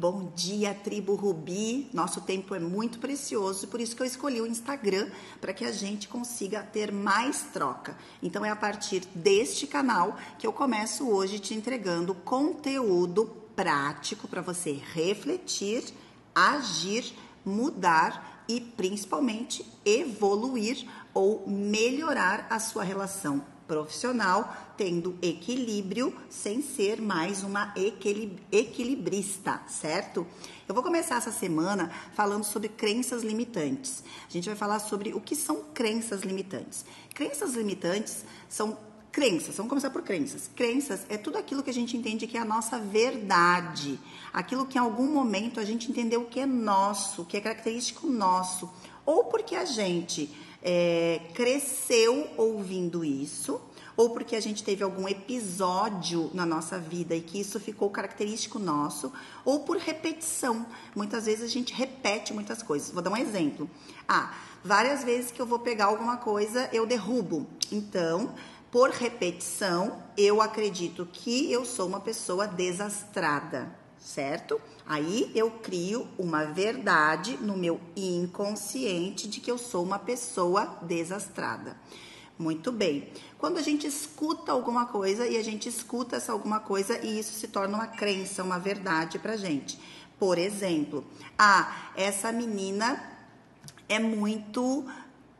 Bom dia, tribo Rubi. Nosso tempo é muito precioso, por isso que eu escolhi o Instagram para que a gente consiga ter mais troca. Então é a partir deste canal que eu começo hoje te entregando conteúdo prático para você refletir, agir, mudar e principalmente evoluir ou melhorar a sua relação profissional, tendo equilíbrio sem ser mais uma equilibrista, certo? Eu vou começar essa semana falando sobre crenças limitantes. A gente vai falar sobre o que são crenças limitantes. Crenças limitantes são Crenças, vamos começar por crenças. Crenças é tudo aquilo que a gente entende que é a nossa verdade, aquilo que em algum momento a gente entendeu que é nosso, que é característico nosso, ou porque a gente é, cresceu ouvindo isso, ou porque a gente teve algum episódio na nossa vida e que isso ficou característico nosso, ou por repetição. Muitas vezes a gente repete muitas coisas. Vou dar um exemplo. Ah, várias vezes que eu vou pegar alguma coisa, eu derrubo. Então, por repetição, eu acredito que eu sou uma pessoa desastrada certo? Aí eu crio uma verdade no meu inconsciente de que eu sou uma pessoa desastrada. Muito bem. Quando a gente escuta alguma coisa e a gente escuta essa alguma coisa e isso se torna uma crença, uma verdade pra gente. Por exemplo, ah, essa menina é muito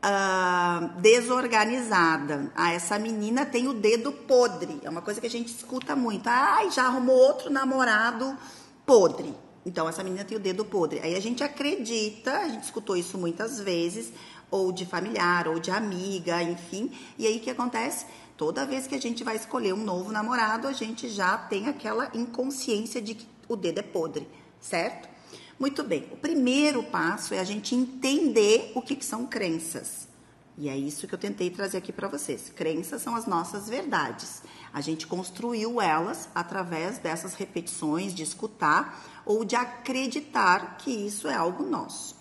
Uh, desorganizada. Ah, essa menina tem o dedo podre. É uma coisa que a gente escuta muito. Ai, já arrumou outro namorado podre. Então, essa menina tem o dedo podre. Aí a gente acredita, a gente escutou isso muitas vezes, ou de familiar, ou de amiga, enfim. E aí o que acontece? Toda vez que a gente vai escolher um novo namorado, a gente já tem aquela inconsciência de que o dedo é podre, certo? Muito bem. O primeiro passo é a gente entender o que, que são crenças. E é isso que eu tentei trazer aqui para vocês. Crenças são as nossas verdades. A gente construiu elas através dessas repetições de escutar ou de acreditar que isso é algo nosso.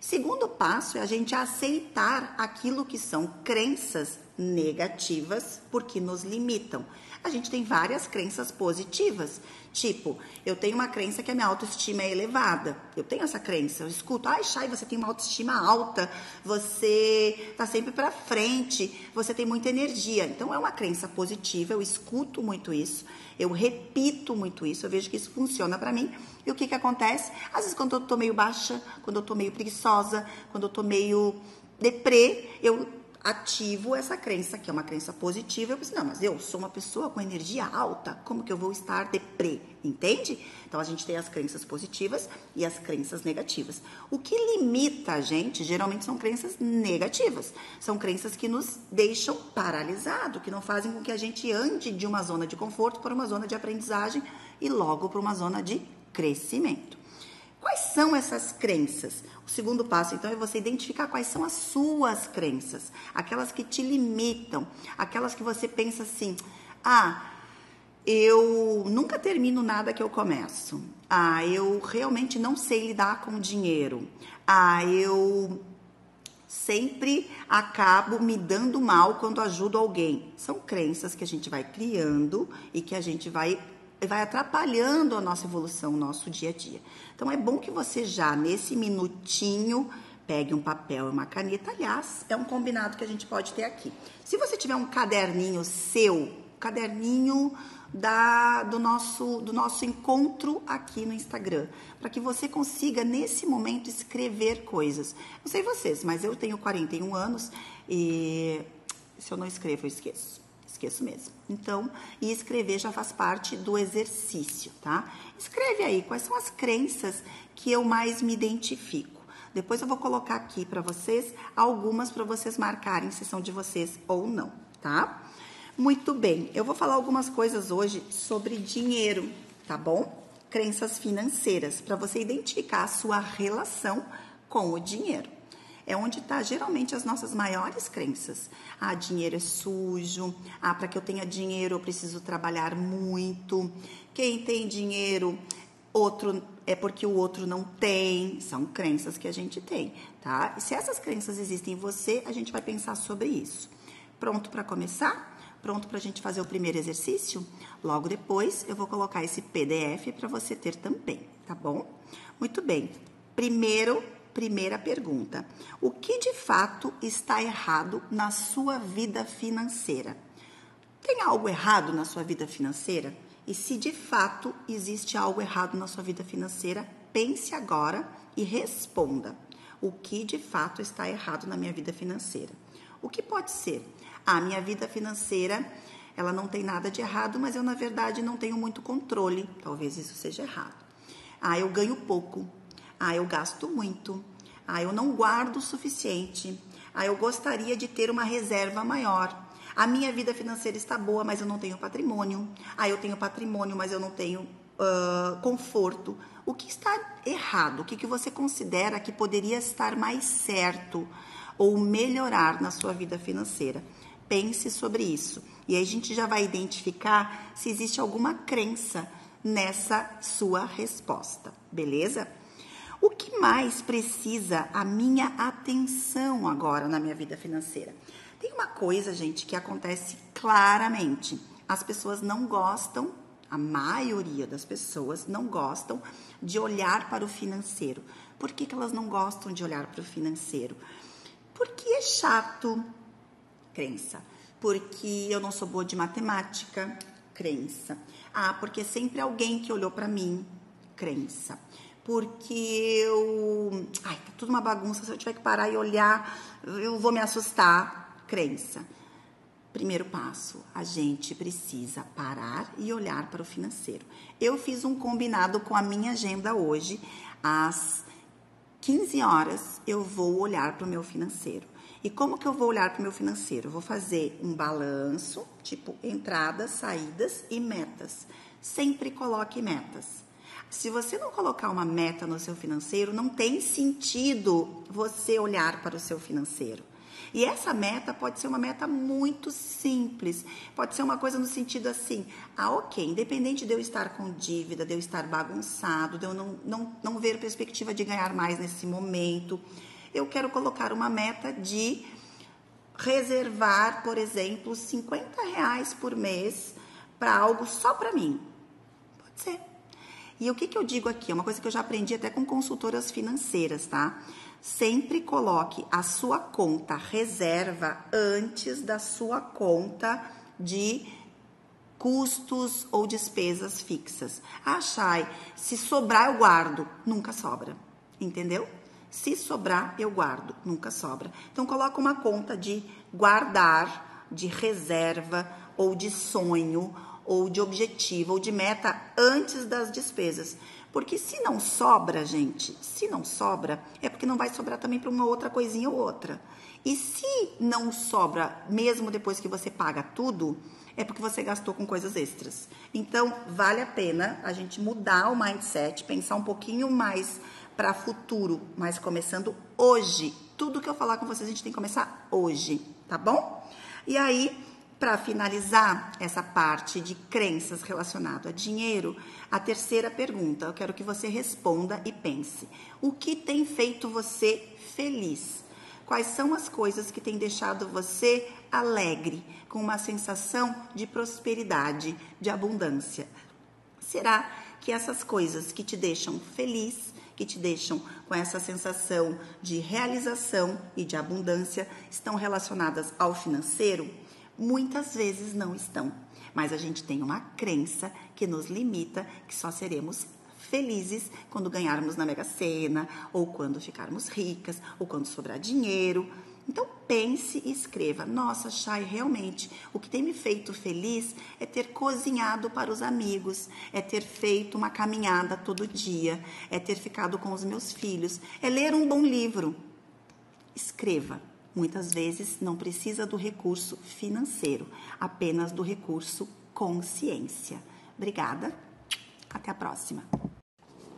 Segundo passo é a gente aceitar aquilo que são crenças negativas porque nos limitam. A gente tem várias crenças positivas, tipo, eu tenho uma crença que a minha autoestima é elevada. Eu tenho essa crença, eu escuto, ai, Chay, você tem uma autoestima alta, você tá sempre para frente, você tem muita energia. Então é uma crença positiva, eu escuto muito isso, eu repito muito isso, eu vejo que isso funciona para mim. E o que que acontece? Às vezes quando eu tô meio baixa, quando eu tô meio preguiçosa, quando eu tô meio deprê, eu ativo essa crença, que é uma crença positiva. Eu penso, não, mas eu sou uma pessoa com energia alta, como que eu vou estar deprê? Entende? Então a gente tem as crenças positivas e as crenças negativas. O que limita a gente geralmente são crenças negativas. São crenças que nos deixam paralisado, que não fazem com que a gente ande de uma zona de conforto para uma zona de aprendizagem e logo para uma zona de crescimento. Quais são essas crenças? O segundo passo, então, é você identificar quais são as suas crenças, aquelas que te limitam, aquelas que você pensa assim: ah, eu nunca termino nada que eu começo. Ah, eu realmente não sei lidar com dinheiro. Ah, eu sempre acabo me dando mal quando ajudo alguém. São crenças que a gente vai criando e que a gente vai vai atrapalhando a nossa evolução, o nosso dia a dia. Então é bom que você já nesse minutinho pegue um papel e uma caneta. Aliás, é um combinado que a gente pode ter aqui. Se você tiver um caderninho seu, caderninho da, do, nosso, do nosso encontro aqui no Instagram, para que você consiga, nesse momento, escrever coisas. Não sei vocês, mas eu tenho 41 anos e se eu não escrevo, eu esqueço esqueço mesmo. Então, e escrever já faz parte do exercício, tá? Escreve aí quais são as crenças que eu mais me identifico. Depois eu vou colocar aqui para vocês algumas para vocês marcarem se são de vocês ou não, tá? Muito bem, eu vou falar algumas coisas hoje sobre dinheiro, tá bom? Crenças financeiras, para você identificar a sua relação com o dinheiro é onde está geralmente as nossas maiores crenças. Ah, dinheiro é sujo. Ah, para que eu tenha dinheiro eu preciso trabalhar muito. Quem tem dinheiro, outro é porque o outro não tem. São crenças que a gente tem, tá? E se essas crenças existem em você, a gente vai pensar sobre isso. Pronto para começar? Pronto para a gente fazer o primeiro exercício? Logo depois eu vou colocar esse PDF para você ter também. tá bom? Muito bem. Primeiro, primeira pergunta. O que de fato está errado na sua vida financeira? Tem algo errado na sua vida financeira? E se de fato existe algo errado na sua vida financeira, pense agora e responda. O que de fato está errado na minha vida financeira? O que pode ser? A minha vida financeira, ela não tem nada de errado, mas eu na verdade não tenho muito controle. Talvez isso seja errado. Ah, eu ganho pouco. Ah, eu gasto muito. Ah, eu não guardo o suficiente. Ah, eu gostaria de ter uma reserva maior. A minha vida financeira está boa, mas eu não tenho patrimônio. Ah, eu tenho patrimônio, mas eu não tenho uh, conforto. O que está errado? O que, que você considera que poderia estar mais certo ou melhorar na sua vida financeira? Pense sobre isso. E aí a gente já vai identificar se existe alguma crença nessa sua resposta, beleza? O que mais precisa a minha atenção agora na minha vida financeira? Tem uma coisa, gente, que acontece claramente. As pessoas não gostam, a maioria das pessoas não gostam de olhar para o financeiro. Por que, que elas não gostam de olhar para o financeiro? Porque é chato, crença. Porque eu não sou boa de matemática, crença. Ah, porque sempre alguém que olhou para mim, crença. Porque eu. Ai, tá tudo uma bagunça. Se eu tiver que parar e olhar, eu vou me assustar crença. Primeiro passo, a gente precisa parar e olhar para o financeiro. Eu fiz um combinado com a minha agenda hoje, às 15 horas eu vou olhar para o meu financeiro. E como que eu vou olhar para o meu financeiro? Eu vou fazer um balanço, tipo entradas, saídas e metas. Sempre coloque metas. Se você não colocar uma meta no seu financeiro, não tem sentido você olhar para o seu financeiro. E essa meta pode ser uma meta muito simples. Pode ser uma coisa no sentido assim: ah, ok, independente de eu estar com dívida, de eu estar bagunçado, de eu não, não, não ver perspectiva de ganhar mais nesse momento, eu quero colocar uma meta de reservar, por exemplo, 50 reais por mês para algo só para mim. Pode ser. E o que, que eu digo aqui? É uma coisa que eu já aprendi até com consultoras financeiras, tá? Sempre coloque a sua conta reserva antes da sua conta de custos ou despesas fixas. Ah, Chay, se sobrar eu guardo. Nunca sobra, entendeu? Se sobrar, eu guardo, nunca sobra. Então, coloca uma conta de guardar, de reserva, ou de sonho, ou de objetivo, ou de meta antes das despesas. Porque se não sobra, gente, se não sobra, é porque não vai sobrar também para uma outra coisinha ou outra. E se não sobra, mesmo depois que você paga tudo, é porque você gastou com coisas extras. Então, vale a pena a gente mudar o mindset, pensar um pouquinho mais para futuro, mas começando hoje. Tudo que eu falar com vocês, a gente tem que começar hoje, tá bom? E aí, para finalizar essa parte de crenças relacionado a dinheiro, a terceira pergunta, eu quero que você responda e pense: o que tem feito você feliz? Quais são as coisas que têm deixado você alegre, com uma sensação de prosperidade, de abundância? Será que essas coisas que te deixam feliz, que te deixam com essa sensação de realização e de abundância, estão relacionadas ao financeiro? Muitas vezes não estão, mas a gente tem uma crença que nos limita que só seremos felizes quando ganharmos na Mega Sena, ou quando ficarmos ricas, ou quando sobrar dinheiro. Então pense e escreva: Nossa, Chay, realmente o que tem me feito feliz é ter cozinhado para os amigos, é ter feito uma caminhada todo dia, é ter ficado com os meus filhos, é ler um bom livro. Escreva. Muitas vezes não precisa do recurso financeiro, apenas do recurso consciência. Obrigada. Até a próxima.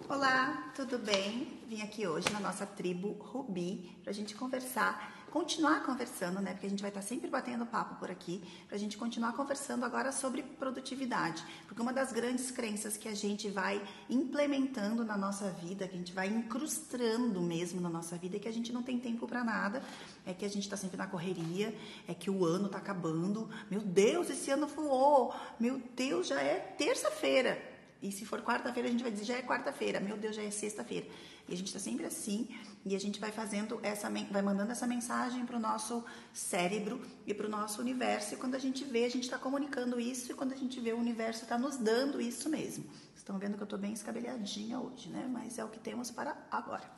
Olá, tudo bem? Vim aqui hoje na nossa tribo Rubi para a gente conversar continuar conversando, né? Porque a gente vai estar sempre batendo papo por aqui, para a gente continuar conversando agora sobre produtividade. Porque uma das grandes crenças que a gente vai implementando na nossa vida, que a gente vai incrustando mesmo na nossa vida, é que a gente não tem tempo para nada, é que a gente está sempre na correria, é que o ano está acabando. Meu Deus, esse ano voou! Meu Deus, já é terça-feira. E se for quarta-feira, a gente vai dizer, já é quarta-feira, meu Deus, já é sexta-feira. E a gente está sempre assim, e a gente vai fazendo essa, vai mandando essa mensagem para o nosso cérebro e para o nosso universo. E quando a gente vê, a gente está comunicando isso, e quando a gente vê, o universo está nos dando isso mesmo. Estão vendo que eu estou bem escabelhadinha hoje, né? Mas é o que temos para agora.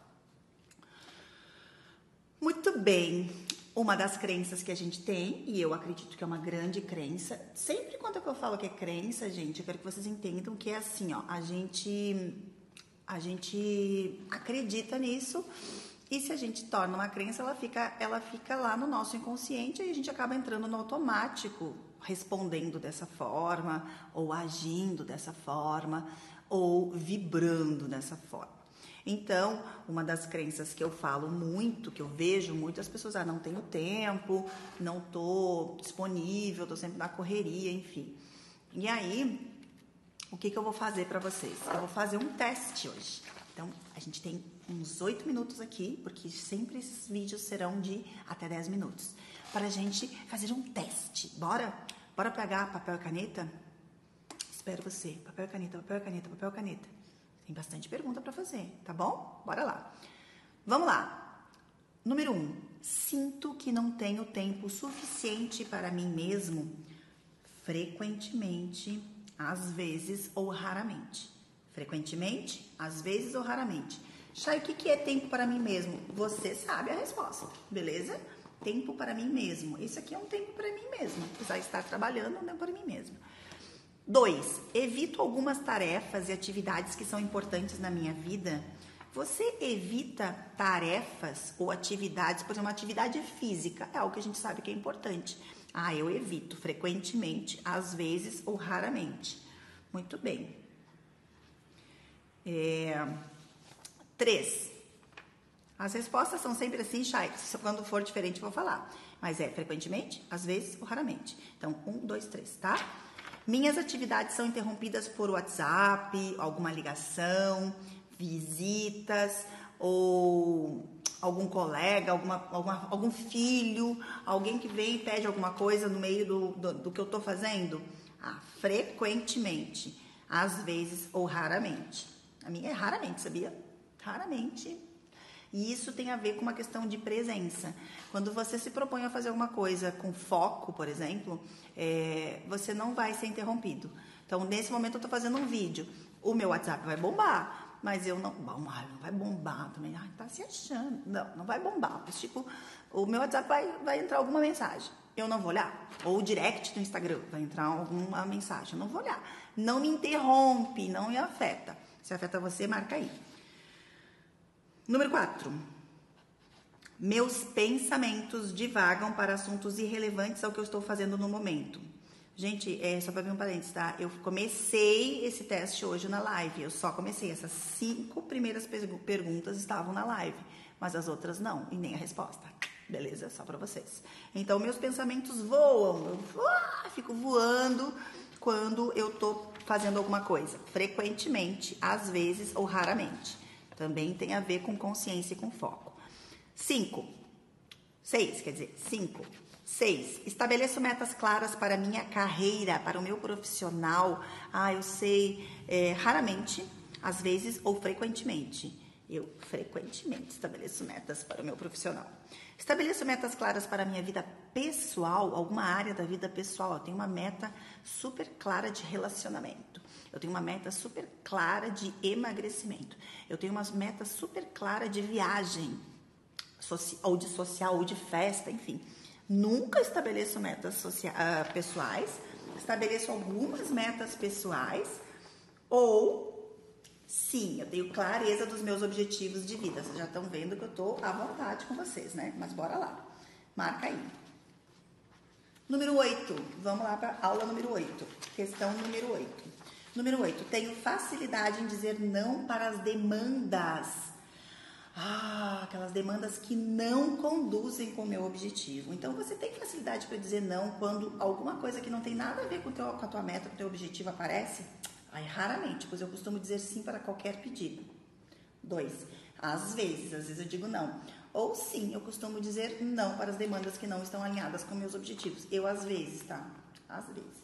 Muito bem. Uma das crenças que a gente tem, e eu acredito que é uma grande crença, sempre quando eu falo que é crença, gente, eu quero que vocês entendam que é assim, ó, a gente a gente acredita nisso e se a gente torna uma crença, ela fica, ela fica lá no nosso inconsciente e a gente acaba entrando no automático, respondendo dessa forma, ou agindo dessa forma, ou vibrando dessa forma. Então, uma das crenças que eu falo muito, que eu vejo muito, as pessoas, ah, não tenho tempo, não estou disponível, estou sempre na correria, enfim. E aí, o que, que eu vou fazer para vocês? Eu vou fazer um teste hoje. Então, a gente tem uns 8 minutos aqui, porque sempre esses vídeos serão de até 10 minutos, para a gente fazer um teste. Bora? Bora pegar papel e caneta? Espero você. Papel e caneta, papel e caneta, papel e caneta. Tem bastante pergunta para fazer, tá bom? Bora lá. Vamos lá. Número 1. Um, sinto que não tenho tempo suficiente para mim mesmo frequentemente às vezes ou raramente. Frequentemente, às vezes ou raramente. Chay, o que é tempo para mim mesmo? Você sabe a resposta, beleza? Tempo para mim mesmo. Isso aqui é um tempo para mim mesmo. Precisar estar trabalhando, não é para mim mesmo. Dois, evito algumas tarefas e atividades que são importantes na minha vida. Você evita tarefas ou atividades, por exemplo, uma atividade física, é algo que a gente sabe que é importante. Ah, eu evito frequentemente, às vezes ou raramente. Muito bem. É... Três. As respostas são sempre assim, Chay. Quando for diferente, vou falar. Mas é frequentemente, às vezes ou raramente. Então, um, dois, três, tá? Minhas atividades são interrompidas por WhatsApp, alguma ligação, visitas ou algum colega, alguma, alguma, algum filho, alguém que vem e pede alguma coisa no meio do, do, do que eu estou fazendo? Ah, frequentemente, às vezes ou raramente. A minha é raramente, sabia? Raramente. E isso tem a ver com uma questão de presença. Quando você se propõe a fazer alguma coisa com foco, por exemplo, é, você não vai ser interrompido. Então, nesse momento, eu estou fazendo um vídeo. O meu WhatsApp vai bombar mas eu não. Bom, não vai bombar também. Ai, tá se achando. Não, não vai bombar. Mas, tipo, o meu WhatsApp vai, vai entrar alguma mensagem. Eu não vou olhar. Ou o direct do Instagram vai entrar alguma mensagem. Eu não vou olhar. Não me interrompe, não me afeta. Se afeta você, marca aí. Número 4. Meus pensamentos divagam para assuntos irrelevantes ao que eu estou fazendo no momento. Gente, é, só para abrir um parênteses, tá? Eu comecei esse teste hoje na live. Eu só comecei. Essas cinco primeiras perguntas estavam na live, mas as outras não, e nem a resposta. Beleza? Só para vocês. Então, meus pensamentos voam. Eu ah, fico voando quando eu tô fazendo alguma coisa. Frequentemente, às vezes ou raramente. Também tem a ver com consciência e com foco. Cinco. Seis, quer dizer, cinco 6. Estabeleço metas claras para a minha carreira, para o meu profissional. Ah, eu sei, é, raramente, às vezes ou frequentemente. Eu frequentemente estabeleço metas para o meu profissional. Estabeleço metas claras para a minha vida pessoal, alguma área da vida pessoal. Eu tenho uma meta super clara de relacionamento. Eu tenho uma meta super clara de emagrecimento. Eu tenho uma meta super clara de viagem, ou de social, ou de festa, enfim. Nunca estabeleço metas uh, pessoais, estabeleço algumas metas pessoais ou sim, eu tenho clareza dos meus objetivos de vida. Vocês já estão vendo que eu estou à vontade com vocês, né? Mas bora lá. Marca aí. Número 8. Vamos lá para aula número 8. Questão número 8. Número 8. Tenho facilidade em dizer não para as demandas ah, aquelas demandas que não conduzem com o meu objetivo. Então você tem facilidade para dizer não quando alguma coisa que não tem nada a ver com, teu, com a tua meta, com o teu objetivo aparece? Aí raramente, pois eu costumo dizer sim para qualquer pedido. Dois, às vezes, às vezes eu digo não. Ou sim, eu costumo dizer não para as demandas que não estão alinhadas com meus objetivos. Eu às vezes, tá? Às vezes.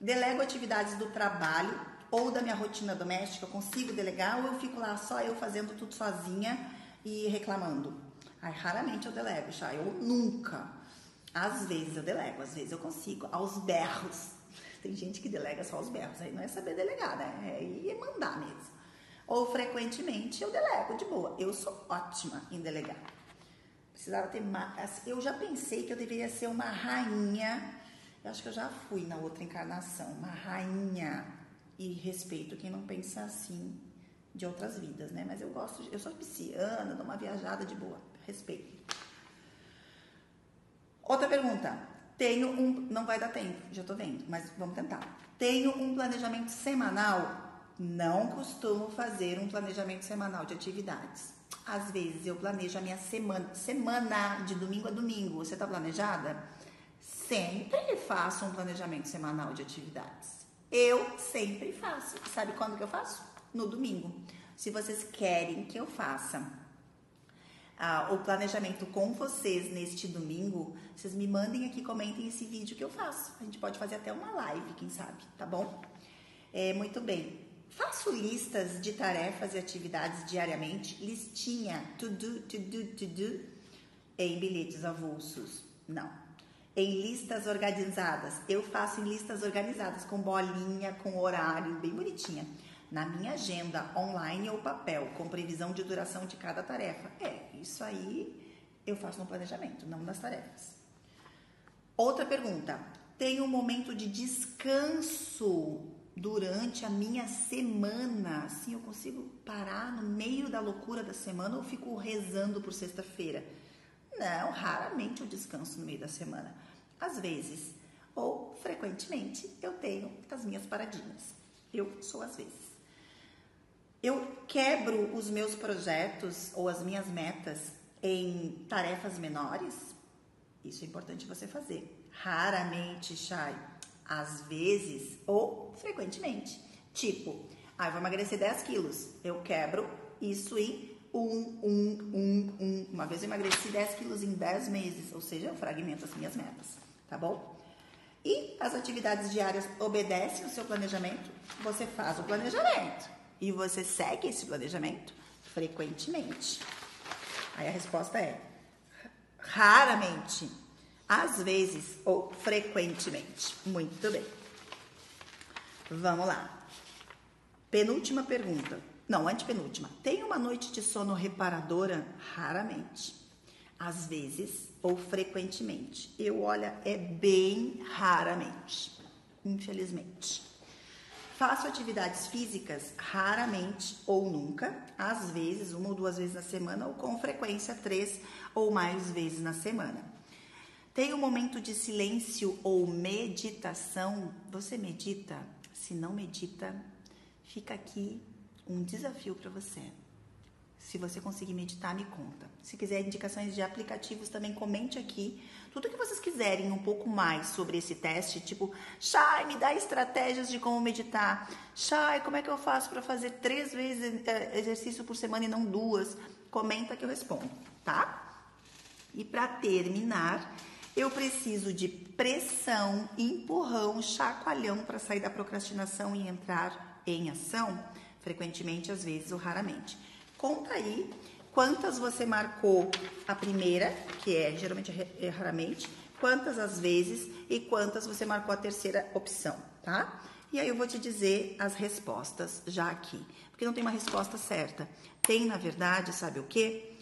Delego atividades do trabalho ou da minha rotina doméstica, eu consigo delegar ou eu fico lá só eu fazendo tudo sozinha e reclamando? Ai, raramente eu delego, já. Eu nunca. Às vezes eu delego, às vezes eu consigo, aos berros. Tem gente que delega só aos berros, aí não é saber delegar, né? É ir mandar mesmo. Ou frequentemente eu delego de boa. Eu sou ótima em delegar. Precisava ter mais. Eu já pensei que eu deveria ser uma rainha. Eu acho que eu já fui na outra encarnação, uma rainha. E respeito quem não pensa assim de outras vidas, né? Mas eu gosto, eu sou pisciana, dou uma viajada de boa, respeito. Outra pergunta. Tenho um, não vai dar tempo, já tô vendo, mas vamos tentar. Tenho um planejamento semanal? Não costumo fazer um planejamento semanal de atividades. Às vezes eu planejo a minha semana, semana de domingo a domingo. Você tá planejada? Sempre faço um planejamento semanal de atividades. Eu sempre faço. Sabe quando que eu faço? no domingo. Se vocês querem que eu faça ah, o planejamento com vocês neste domingo, vocês me mandem aqui, comentem esse vídeo que eu faço. A gente pode fazer até uma live, quem sabe, tá bom? É, muito bem. Faço listas de tarefas e atividades diariamente, listinha, to do, to do, to do, em bilhetes avulsos. Não. Em listas organizadas. Eu faço em listas organizadas, com bolinha, com horário, bem bonitinha na minha agenda online ou papel, com previsão de duração de cada tarefa. É, isso aí eu faço no planejamento, não nas tarefas. Outra pergunta: tenho um momento de descanso durante a minha semana? Assim, eu consigo parar no meio da loucura da semana ou fico rezando por sexta-feira? Não, raramente eu descanso no meio da semana. Às vezes, ou frequentemente, eu tenho as minhas paradinhas. Eu sou às vezes. Eu quebro os meus projetos ou as minhas metas em tarefas menores? Isso é importante você fazer. Raramente, Chay. Às vezes ou frequentemente. Tipo, ah, eu vou emagrecer 10 quilos. Eu quebro isso em um, um, um, um. Uma vez eu emagreci 10 quilos em 10 meses, ou seja, eu fragmento as minhas metas, tá bom? E as atividades diárias obedecem o seu planejamento? Você faz o planejamento e você segue esse planejamento frequentemente? Aí a resposta é raramente, às vezes ou frequentemente. Muito bem. Vamos lá. Penúltima pergunta. Não, antepenúltima. Tem uma noite de sono reparadora? Raramente. Às vezes ou frequentemente. Eu, olha, é bem raramente. Infelizmente. Faço atividades físicas raramente ou nunca, às vezes, uma ou duas vezes na semana, ou com frequência, três ou mais vezes na semana. Tem um momento de silêncio ou meditação? Você medita? Se não medita, fica aqui um desafio para você. Se você conseguir meditar, me conta. Se quiser indicações de aplicativos, também comente aqui. Tudo que vocês quiserem um pouco mais sobre esse teste, tipo, Chay, me dá estratégias de como meditar. Chay, como é que eu faço para fazer três vezes eh, exercício por semana e não duas? Comenta que eu respondo, tá? E para terminar, eu preciso de pressão, empurrão, chacoalhão para sair da procrastinação e entrar em ação, frequentemente, às vezes ou raramente. Conta aí quantas você marcou a primeira, que é geralmente é raramente, quantas as vezes e quantas você marcou a terceira opção, tá? E aí eu vou te dizer as respostas já aqui, porque não tem uma resposta certa. Tem, na verdade, sabe o quê?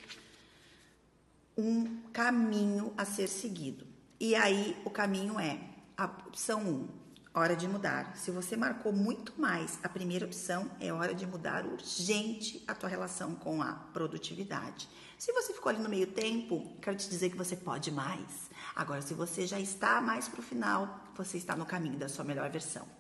Um caminho a ser seguido. E aí o caminho é a opção 1, um, hora de mudar. Se você marcou muito mais a primeira opção, é hora de mudar urgente a tua relação com a produtividade. Se você ficou ali no meio tempo, quero te dizer que você pode mais. Agora, se você já está mais para o final, você está no caminho da sua melhor versão.